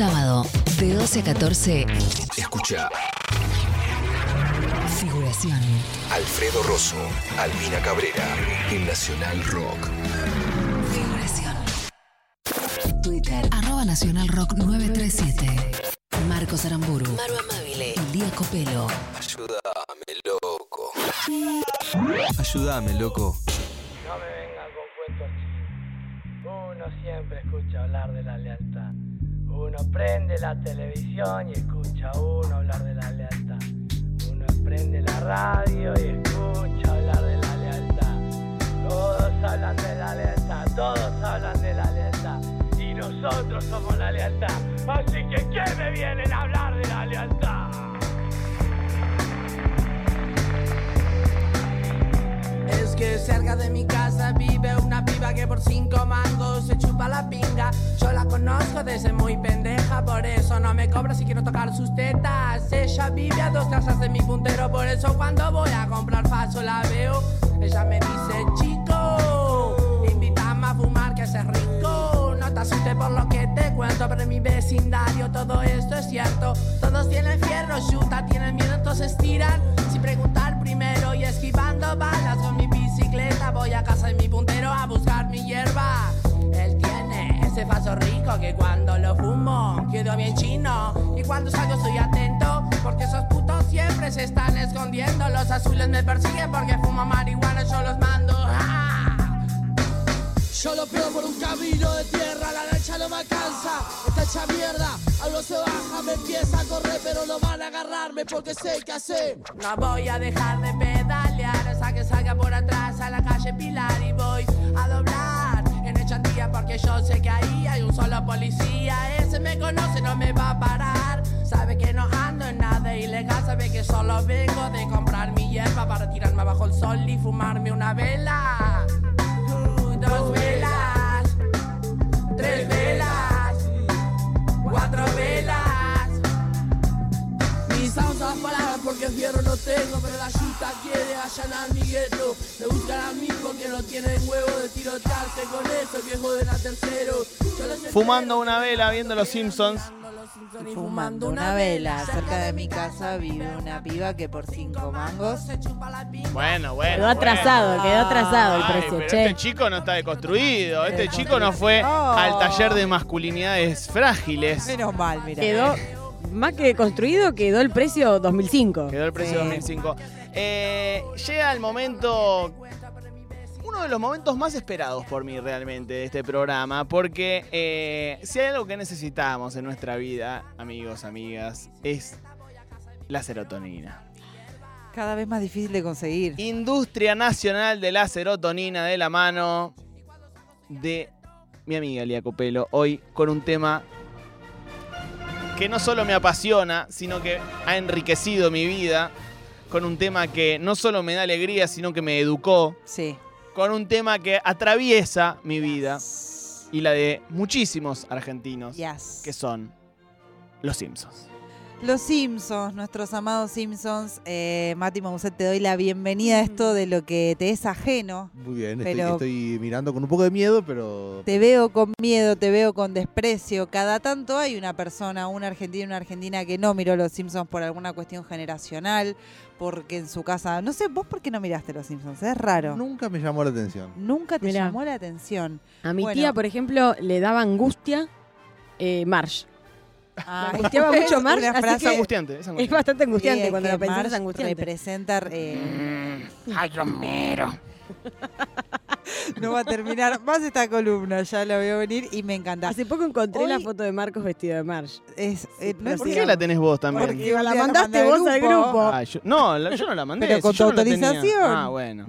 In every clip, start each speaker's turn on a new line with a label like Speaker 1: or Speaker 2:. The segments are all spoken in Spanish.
Speaker 1: sábado, de 12 a 14,
Speaker 2: Escucha
Speaker 1: figuración.
Speaker 2: Alfredo Rosso, Albina Cabrera, en Nacional Rock.
Speaker 1: Figuración. Twitter, arroba Nacional Rock 937. Marcos Aramburu. Maru Amabile. Lía Copelo.
Speaker 2: Ayúdame, loco.
Speaker 3: Ayúdame, loco.
Speaker 4: Prende la televisión y escucha a uno hablar de la lealtad. Uno prende la radio y escucha hablar de la lealtad. Todos hablan de la lealtad, todos hablan de la lealtad. Y nosotros somos la lealtad. Así que ¿qué me vienen a hablar de la lealtad?
Speaker 5: Que cerca de mi casa vive una piba que por cinco mangos se chupa la pinga. Yo la conozco desde muy pendeja, por eso no me cobra si quiero tocar sus tetas. Ella vive a dos casas de mi puntero, por eso cuando voy a comprar paso la veo. Ella me dice, chico, invítame a fumar que haces rico. No te asustes por lo que te cuento, pero en mi vecindario todo esto es cierto. Todos tienen fierro, chuta, tienen miedo, entonces tiran sin preguntar primero y esquivando balas con mi Voy a casa de mi puntero a buscar mi hierba. Él tiene ese paso rico que cuando lo fumo quedo bien chino. Y cuando salgo estoy atento porque esos putos siempre se están escondiendo. Los azules me persiguen porque fumo marihuana, yo los mando. ¡Ah! Yo lo pego por un camino de tierra, la lancha no me alcanza, está hecha mierda, algo se baja, me empieza a correr, pero no van a agarrarme porque sé que hacer. No voy a dejar de pedalear hasta que salga por atrás a la calle Pilar y voy a doblar en Echandía porque yo sé que ahí hay un solo policía, ese me conoce, no me va a parar, sabe que no ando en nada ilegal, sabe que solo vengo de comprar mi hierba para tirarme abajo el sol y fumarme una vela. Dos velas, tres velas, cuatro velas. Porque fierro no tengo, pero la yuta quiere allanar mi gueto. Me buscan porque no tienen huevo de tirotearse con eso, viejo de la tercero.
Speaker 6: Fumando una vela, viendo los Simpsons.
Speaker 7: Fumando una vela, cerca de mi casa vive una piba que por cinco mangos
Speaker 6: Bueno, bueno.
Speaker 8: Quedó atrasado, quedó atrasado el
Speaker 6: Ay,
Speaker 8: precio,
Speaker 6: pero
Speaker 8: che.
Speaker 6: este chico no está deconstruido. Este chico no fue al taller de masculinidades frágiles.
Speaker 7: Menos mal, mira.
Speaker 8: Quedó, más que construido, quedó el precio 2005.
Speaker 6: Quedó el precio
Speaker 7: Sí.
Speaker 6: 2005. Eh, llega el momento. Uno de los momentos más esperados por mí realmente de este programa, porque eh, si hay algo que necesitamos en nuestra vida, amigos, amigas, es la serotonina.
Speaker 7: Cada vez más difícil de conseguir.
Speaker 6: Industria Nacional de la Serotonina de la mano de mi amiga Lía Copelo, hoy con un tema que no solo me apasiona, sino que ha enriquecido mi vida, con un tema que no solo me da alegría, sino que me educó,
Speaker 7: Sí.
Speaker 6: con un tema que atraviesa mi vida y la de muchísimos argentinos,
Speaker 7: Yes.
Speaker 6: que son los Simpsons.
Speaker 7: Los Simpsons, nuestros amados Simpsons. Eh, Mati Mauset, te doy la bienvenida a esto de lo que te es ajeno.
Speaker 9: Muy bien, estoy,
Speaker 7: Pero-
Speaker 9: estoy mirando con un poco de miedo, pero...
Speaker 7: Te veo con miedo, te veo con desprecio. Cada tanto hay una persona, un argentino, una argentina que no miró Los Simpsons por alguna cuestión generacional, porque en su casa, no sé, vos por qué no miraste Los Simpsons, es raro.
Speaker 9: Nunca me llamó la atención.
Speaker 7: Nunca te
Speaker 8: Mirá.
Speaker 7: llamó la atención.
Speaker 8: A mi
Speaker 7: Bueno.
Speaker 8: tía, por ejemplo, le daba angustia eh, Marge.
Speaker 7: Ah,
Speaker 8: angustiaba
Speaker 7: es
Speaker 8: mucho
Speaker 7: una
Speaker 6: Es angustiante, es
Speaker 8: bastante angustiante
Speaker 7: Sí,
Speaker 8: cuando
Speaker 7: que
Speaker 8: lo pensás, angustiante.
Speaker 7: representa eh,
Speaker 6: Ay, Romero.
Speaker 7: no va a terminar más esta columna, ya la veo venir y me encanta.
Speaker 8: Hace poco encontré
Speaker 7: Hoy-
Speaker 8: la foto de Marcos vestido de Marge.
Speaker 7: Es, eh, no
Speaker 6: ¿Por qué la tenés vos también?
Speaker 7: Porque
Speaker 8: la mandaste vos al grupo.
Speaker 6: Ah, yo- no, la- yo no la mandé.
Speaker 7: Pero con
Speaker 6: si
Speaker 7: tu
Speaker 6: no la
Speaker 7: autorización.
Speaker 6: Ah, bueno.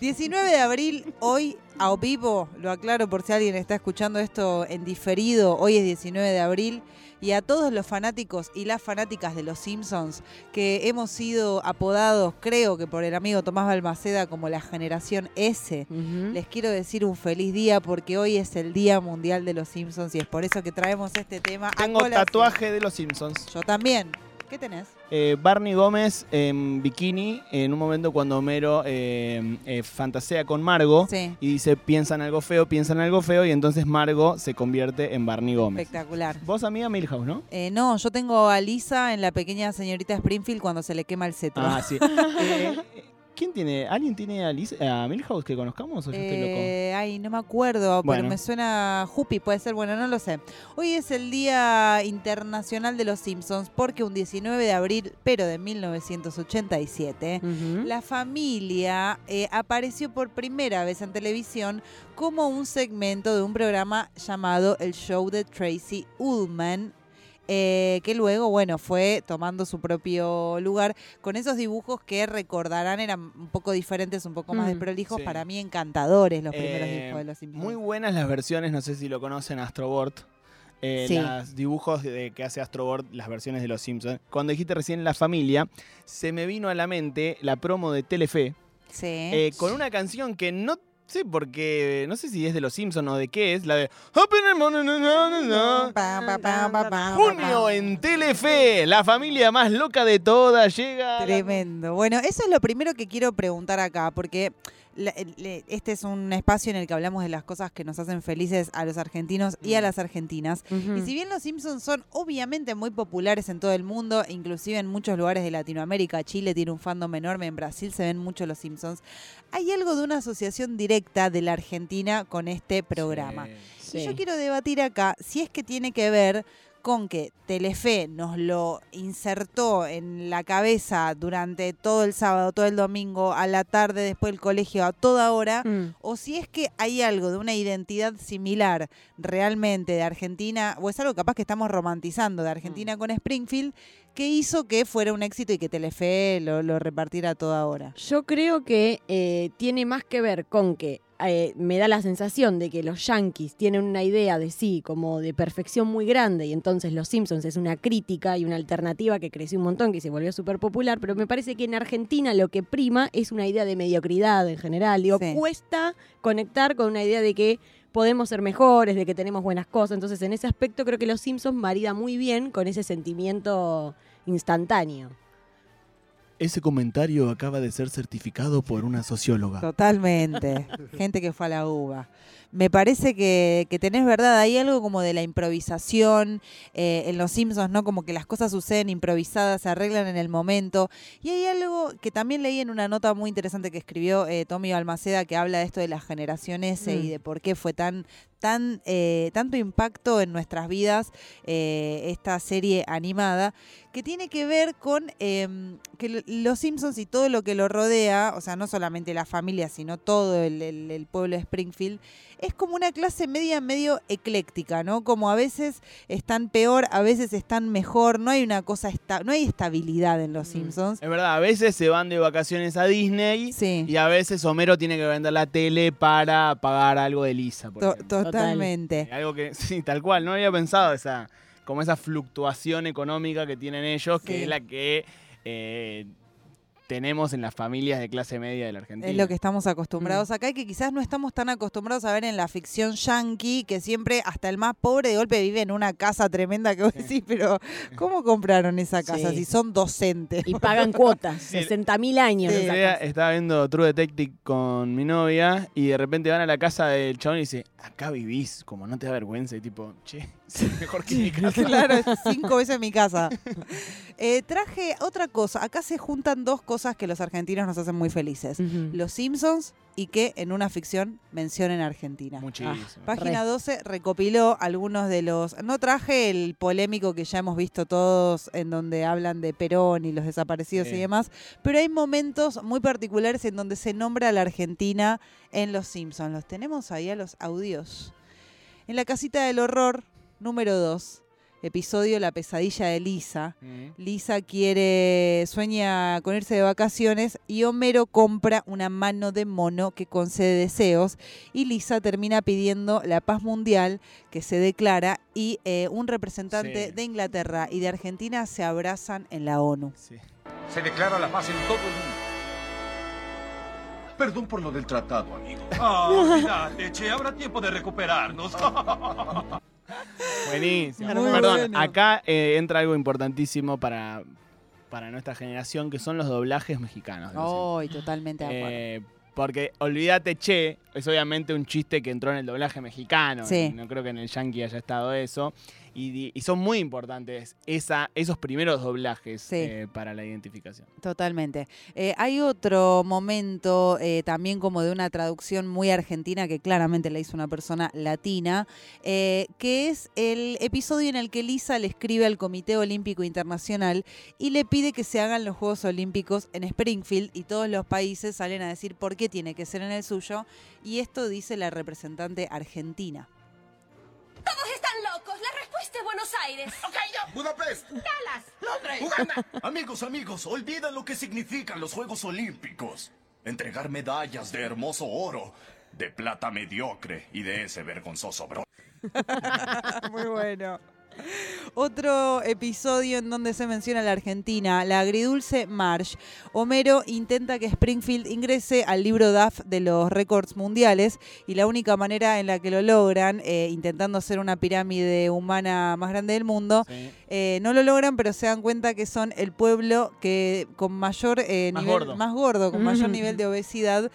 Speaker 7: 19 de abril, hoy a vivo, lo aclaro por si alguien está escuchando esto en diferido, hoy es 19 de abril, y a todos los fanáticos y las fanáticas de los Simpsons que hemos sido apodados, creo que por el amigo Tomás Balmaceda, como la generación S, les quiero decir un feliz día porque hoy es el Día Mundial de los Simpsons y es por eso que traemos este tema.
Speaker 6: Tengo tatuaje de los Simpsons.
Speaker 7: Yo también. ¿Qué tenés?
Speaker 6: Eh, Barney Gómez en bikini en un momento cuando Homero eh, eh, fantasea con Margo
Speaker 7: Sí.
Speaker 6: y dice piensa en algo feo, piensa en algo feo y entonces Margo se convierte en Barney Gómez.
Speaker 7: Espectacular.
Speaker 6: Vos, amiga Milhouse, ¿no?
Speaker 7: Eh, no, yo tengo a Lisa en la pequeña señorita Springfield cuando se le quema el cetro.
Speaker 6: Ah, sí. ¿Quién tiene? ¿Alguien tiene a, Liz- a Milhouse que conozcamos o yo estoy loco?
Speaker 7: Eh, ay, no me acuerdo,
Speaker 6: Bueno.
Speaker 7: pero me suena Jupi, puede ser, bueno, no lo sé. Hoy es el Día Internacional de los Simpsons porque un 19 de abril, pero de 1987,
Speaker 8: Ujú.
Speaker 7: la familia eh, apareció por primera vez en televisión como un segmento de un programa llamado El Show de Tracy Ullman. Eh, que luego, bueno, fue tomando su propio lugar con esos dibujos que recordarán eran un poco diferentes, un poco más
Speaker 8: Mm,
Speaker 7: desprolijos,
Speaker 6: sí.
Speaker 7: para mí encantadores los primeros
Speaker 6: Eh,
Speaker 7: dibujos de los Simpsons.
Speaker 6: Muy buenas las versiones, no sé si lo conocen, Astrobot. Eh,
Speaker 7: Sí.
Speaker 6: Los dibujos de, que hace Astrobot, las versiones de los Simpsons. Cuando dijiste recién La Familia, se me vino a la mente la promo de Telefe
Speaker 7: Sí.
Speaker 6: eh, con una canción que no sé porque no sé si es de los Simpsons o de qué es, la de Junio en Telefe, la familia más loca de todas llega.
Speaker 7: Tremendo. Bueno, eso es lo primero que quiero preguntar acá, porque este es un espacio en el que hablamos de las cosas que nos hacen felices a los argentinos y a las argentinas. Y si bien los Simpsons son obviamente muy populares en todo el mundo, inclusive en muchos lugares de Latinoamérica, Chile tiene un fandom enorme, en Brasil se ven mucho los Simpsons, hay algo de una asociación directa de la Argentina con este programa.
Speaker 6: Sí.
Speaker 7: Y yo quiero debatir acá si es que tiene que ver con que Telefe nos lo insertó en la cabeza durante todo el sábado, todo el domingo, a la tarde, después del colegio, a toda hora,
Speaker 8: Mm.
Speaker 7: o si es que hay algo de una identidad similar realmente de Argentina, o es algo capaz que estamos romantizando de Argentina con Springfield, que hizo que fuera un éxito y que Telefe lo, lo repartiera a toda hora.
Speaker 8: Yo creo que eh, tiene más que ver con que eh, me da la sensación de que los yankees tienen una idea de sí como de perfección muy grande y entonces Los Simpsons es una crítica y una alternativa que creció un montón, que se volvió súper popular, pero me parece que en Argentina lo que prima es una idea de mediocridad en general. Digo,
Speaker 7: Sí.
Speaker 8: cuesta conectar con una idea de que podemos ser mejores, de que tenemos buenas cosas. Entonces, en ese aspecto creo que Los Simpsons marida muy bien con ese sentimiento instantáneo.
Speaker 6: Ese comentario acaba de ser certificado por una socióloga.
Speaker 7: Totalmente. Gente que fue a la uva. Me parece que, que tenés verdad, hay algo como de la improvisación eh, en Los Simpsons, ¿no? Como que las cosas suceden improvisadas, se arreglan en el momento. Y hay algo que también leí en una nota muy interesante que escribió eh, Tommy Balmaceda que habla de esto de la generación S
Speaker 8: Mm.
Speaker 7: y de por qué fue tan, tan, eh, tanto impacto en nuestras vidas eh, esta serie animada, que tiene que ver con em, que lo- Los Simpsons y todo lo que lo rodea, o sea, no solamente la familia, sino todo el, el- el pueblo de Springfield, es como una clase media medio ecléctica, ¿no? Como a veces están peor, a veces están mejor, no hay una cosa, esta- no hay estabilidad en Los Simpsons.
Speaker 6: Es verdad, a veces se van de vacaciones a Disney
Speaker 7: Sí.
Speaker 6: y a veces Homero tiene que vender la tele para pagar algo de Lisa. por
Speaker 7: To-
Speaker 6: ejemplo.
Speaker 7: Totalmente.
Speaker 6: Algo que, sí, tal cual, no había pensado esa, como esa fluctuación económica que tienen ellos, que es la que eh, tenemos en las familias de clase media de la Argentina.
Speaker 7: Es lo que estamos acostumbrados
Speaker 8: Mm.
Speaker 7: acá y que quizás no estamos tan acostumbrados a ver en la ficción yankee, que siempre hasta el más pobre de golpe vive en una casa tremenda que vos decís, pero ¿cómo compraron esa casa
Speaker 8: Sí.
Speaker 7: si son docentes?
Speaker 8: Y pagan cuotas,
Speaker 6: Sí.
Speaker 8: 60 mil años.
Speaker 7: Sí.
Speaker 6: estaba viendo True Detective con mi novia y de repente van a la casa del chabón y dice, acá vivís, como no te da vergüenza. Y tipo, che, mejor que mi casa.
Speaker 7: claro, es cinco veces mi casa. Eh, traje otra cosa. Acá se juntan dos cosas que los argentinos nos hacen muy felices. Los Simpsons y que en una ficción mencionen Argentina.
Speaker 6: Muchísimo.
Speaker 7: Página 12 recopiló algunos de los... No traje el polémico que ya hemos visto todos en donde hablan de Perón y los desaparecidos
Speaker 6: Sí.
Speaker 7: y demás, pero hay momentos muy particulares en donde se nombra a la Argentina en Los Simpsons. Los tenemos ahí a los audios. En la casita del horror, número 2, episodio La pesadilla de Lisa.
Speaker 6: Mm.
Speaker 7: Lisa quiere, sueña con irse de vacaciones y Homero compra una mano de mono que concede deseos y Lisa termina pidiendo la paz mundial que se declara y eh, un representante
Speaker 6: Sí.
Speaker 7: de Inglaterra y de Argentina se abrazan en la ONU.
Speaker 6: Sí.
Speaker 10: Se declara la paz en todo el mundo. Perdón por lo del tratado, amigo.
Speaker 11: Ah, olvídate, che, habrá tiempo de recuperarnos.
Speaker 6: Buenísimo.
Speaker 7: Muy
Speaker 6: Perdón,
Speaker 7: bueno.
Speaker 6: acá eh, entra algo importantísimo para, para nuestra generación, que son los doblajes mexicanos. los
Speaker 7: Oh, totalmente de acuerdo.
Speaker 6: Eh, porque olvídate, che, es obviamente un chiste que entró en el doblaje mexicano.
Speaker 7: Sí.
Speaker 6: No creo que en el yankee haya estado eso. Y, y son muy importantes esa, esos primeros doblajes
Speaker 7: Sí.
Speaker 6: eh, para la identificación.
Speaker 7: Totalmente. Eh, hay otro momento eh, también como de una traducción muy argentina que claramente la hizo una persona latina, eh, que es el episodio en el que Lisa le escribe al Comité Olímpico Internacional y le pide que se hagan los Juegos Olímpicos en Springfield y todos los países salen a decir por qué tiene que ser en el suyo y esto dice la representante argentina.
Speaker 11: Buenos Aires. Ok, yo.
Speaker 12: Budapest.
Speaker 11: Dallas. Londres.
Speaker 12: Uganda. Amigos, amigos, olvidan lo que significan los Juegos Olímpicos. Entregar medallas de hermoso oro, de plata mediocre y de ese vergonzoso bronce.
Speaker 7: Muy bueno. Otro episodio en donde se menciona la Argentina, la agridulce Marsh. Homero intenta que Springfield ingrese al libro DAF de los récords mundiales y la única manera en la que lo logran, eh, intentando hacer una pirámide humana más grande del mundo, eh, no lo logran, pero se dan cuenta que son el pueblo que con mayor eh,
Speaker 6: Más
Speaker 7: nivel,
Speaker 6: gordo.
Speaker 7: más gordo, con mayor
Speaker 8: Ujú.
Speaker 7: nivel de obesidad.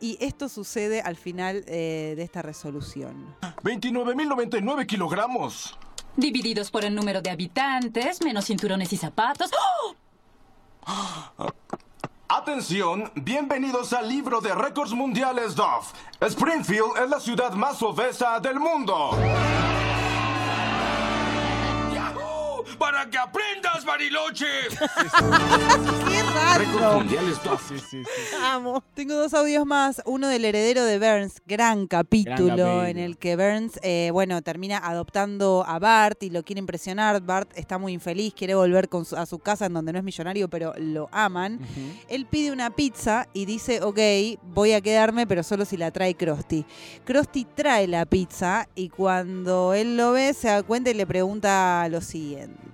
Speaker 7: Y esto sucede al final eh, de esta resolución.
Speaker 10: 29.099 kilogramos.
Speaker 11: Divididos por el número de habitantes, menos cinturones y zapatos. ¡Oh!
Speaker 10: Atención, bienvenidos al libro de récords mundiales Duff. Springfield es la ciudad más obesa del mundo. ¡Para que aprendas, Bariloche!
Speaker 7: ¡Qué raro!
Speaker 6: Sí, sí, sí.
Speaker 7: Amo. Tengo dos audios más. Uno del heredero de Burns, gran capítulo,
Speaker 6: Gran capítulo.
Speaker 7: en el que Burns, eh, bueno, termina adoptando a Bart y lo quiere impresionar. Bart está muy infeliz, quiere volver con su- a su casa en donde no es millonario, pero lo aman. Él pide una pizza y dice, ok, voy a quedarme, pero solo si la trae Krusty. Krusty trae la pizza y cuando él lo ve, se da cuenta y le pregunta lo siguiente.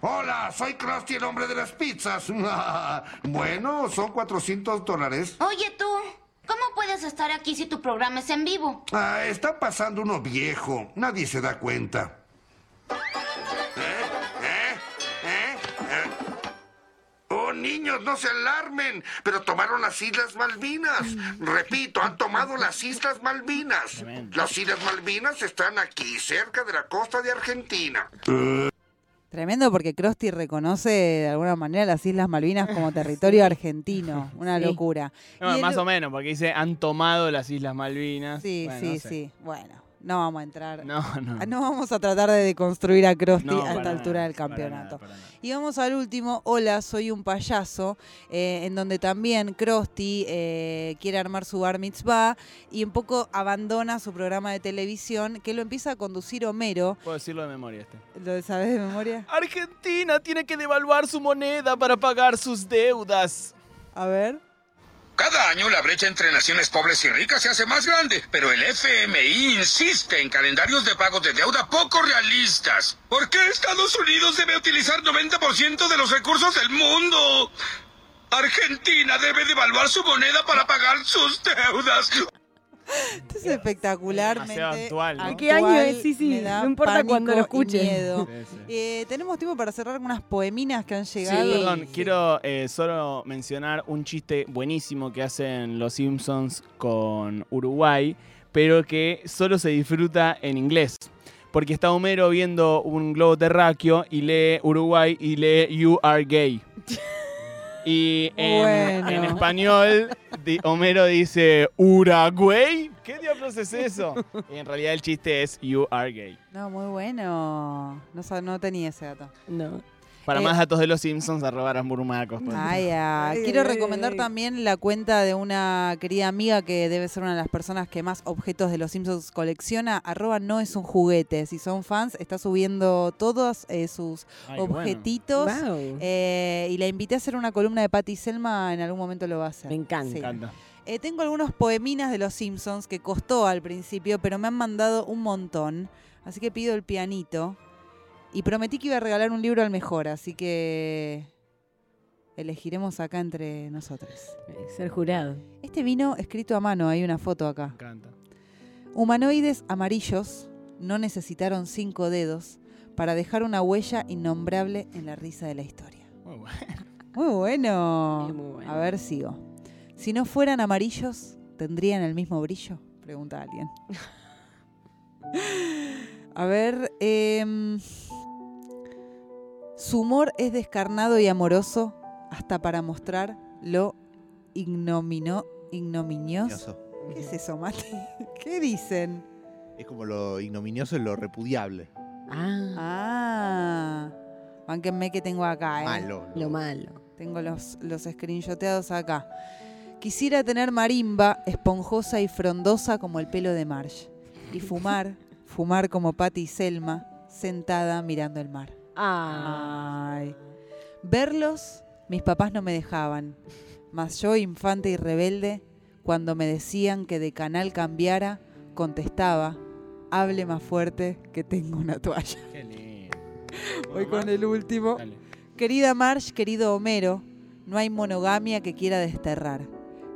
Speaker 13: Hola, soy Krusty, el hombre de las pizzas. bueno, son 400 dólares.
Speaker 14: Oye tú, ¿cómo puedes estar aquí si tu programa es en vivo?
Speaker 13: Ah, está pasando uno viejo. Nadie se da cuenta. ¿Eh? ¿Eh? ¿Eh? ¿Eh? Oh, niños, no se alarmen. Pero tomaron las Islas Malvinas. Repito, han tomado las Islas Malvinas. Las Islas Malvinas están aquí, cerca de la costa de Argentina.
Speaker 7: Tremendo porque Krusty reconoce de alguna manera las Islas Malvinas como territorio argentino. Una
Speaker 8: Sí.
Speaker 7: locura.
Speaker 6: No,
Speaker 7: el-
Speaker 6: más o menos, porque dice, han tomado las Islas Malvinas.
Speaker 7: Sí,
Speaker 6: Bueno,
Speaker 7: sí,
Speaker 6: no sé.
Speaker 7: sí. Bueno, no vamos a entrar.
Speaker 6: No, no.
Speaker 7: Ah, No vamos a tratar de deconstruir a
Speaker 6: No,
Speaker 7: a esta altura del
Speaker 6: para
Speaker 7: campeonato.
Speaker 6: nada, para nada.
Speaker 7: Y vamos al último, Hola, soy un payaso, eh, en donde también Krusty eh, quiere armar su bar mitzvah y un poco abandona su programa de televisión que lo empieza a conducir Homero.
Speaker 6: Puedo decirlo de memoria este.
Speaker 7: ¿Lo sabes de memoria?
Speaker 6: Argentina tiene que devaluar su moneda para pagar sus deudas.
Speaker 7: A ver.
Speaker 15: Cada año la brecha entre naciones pobres y ricas se hace más grande, pero el FMI insiste en calendarios de pagos de deuda poco realistas. ¿Por qué Estados Unidos debe utilizar 90% de los recursos del mundo? Argentina debe devaluar su moneda para pagar sus deudas.
Speaker 7: Esto es espectacularmente
Speaker 6: demasiado actual, ¿no?
Speaker 8: ¿De qué año es?
Speaker 7: actual,
Speaker 8: Sí, sí,
Speaker 7: me da
Speaker 8: no importa cuando lo
Speaker 7: y
Speaker 8: escuche.
Speaker 7: miedo.
Speaker 6: Sí, sí.
Speaker 7: Eh, Tenemos tiempo para cerrar con unas poeminas que han
Speaker 6: Sí,
Speaker 7: llegado.
Speaker 6: perdón, quiero eh, solo mencionar un chiste buenísimo que hacen los Simpsons con Uruguay, pero que solo se disfruta en inglés. Porque está Homero viendo un globo terráqueo y lee Uruguay y lee You are gay. Y en,
Speaker 7: Bueno.
Speaker 6: en español, di- Homero dice Uruguay. ¿Qué diablos es eso? Y en realidad el chiste es You are gay.
Speaker 7: No, muy bueno. No, no tenía ese dato.
Speaker 8: No.
Speaker 6: Para
Speaker 7: Eh,
Speaker 6: más datos de los Simpsons, arroba Ramburumacos. por
Speaker 7: Ay, ah,
Speaker 8: Ay,
Speaker 7: Quiero
Speaker 8: ay,
Speaker 7: recomendar también la cuenta de una querida amiga que debe ser una de las personas que más objetos de los Simpsons colecciona. Arroba no es un juguete. Si son fans, está subiendo todos eh, sus
Speaker 6: bueno.
Speaker 7: objetitos.
Speaker 8: Wow.
Speaker 7: Eh, y la invité a hacer una columna de Patty Selma. En algún momento lo va a hacer.
Speaker 8: Me encanta.
Speaker 7: Sí.
Speaker 6: Me encanta.
Speaker 7: Eh, tengo algunos poeminas de los Simpsons que costó al principio, pero me han mandado un montón. Así que pido el pianito. Y prometí que iba a regalar un libro al mejor, así que elegiremos acá entre nosotros.
Speaker 8: Ser jurado.
Speaker 7: Este vino escrito a mano, hay una foto acá.
Speaker 6: Me encanta.
Speaker 7: Humanoides amarillos no necesitaron cinco dedos para dejar una huella innombrable en la risa de la historia.
Speaker 6: Muy bueno.
Speaker 7: Muy bueno.
Speaker 8: Muy bueno.
Speaker 7: A ver, sigo. Si no fueran amarillos, ¿tendrían el mismo brillo? Pregunta alguien. A ver, em, su humor es descarnado y amoroso hasta para mostrar lo ignomino, ignominioso. ¿Qué es eso, Mati? ¿Qué dicen?
Speaker 9: Es como lo ignominioso y lo repudiable.
Speaker 8: Ah,
Speaker 7: Ah, bánquenme que tengo acá, ¿eh?
Speaker 9: Malo.
Speaker 8: lo malo.
Speaker 7: Tengo los, los screenshoteados acá. Quisiera tener marimba, esponjosa y frondosa como el pelo de Marge. Y fumar, fumar como Patty y Selma, sentada mirando el mar. Ay. Verlos, mis papás no me dejaban. Mas yo, infante y rebelde, cuando me decían que de canal cambiara, contestaba, hable más fuerte que tengo una toalla.
Speaker 6: Qué lindo.
Speaker 7: Voy con el último.
Speaker 6: Dale.
Speaker 7: Querida Marge, querido Homero, no hay monogamia que quiera desterrar.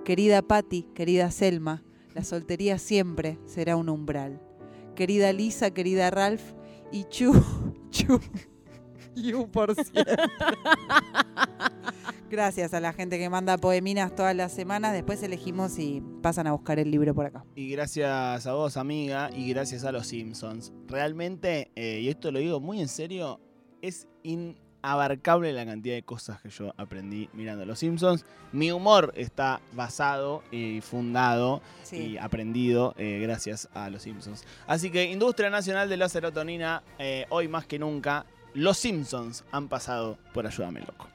Speaker 7: Querida Patty, querida Selma, la soltería siempre será un umbral. Querida Lisa, querida Ralph, y Chu, Chu, You por siempre. Gracias a la gente que manda poeminas todas las semanas. Después elegimos y pasan a buscar el libro por acá.
Speaker 6: Y gracias a vos, amiga, y gracias a los Simpsons. Realmente, eh, y esto lo digo muy en serio, es inabarcable la cantidad de cosas que yo aprendí mirando los Simpsons. Mi humor está basado y fundado
Speaker 7: Sí.
Speaker 6: y aprendido eh, gracias a los Simpsons. Así que Industria Nacional de la Serotonina, eh, hoy más que nunca, los Simpsons han pasado por Ayúdame Loco.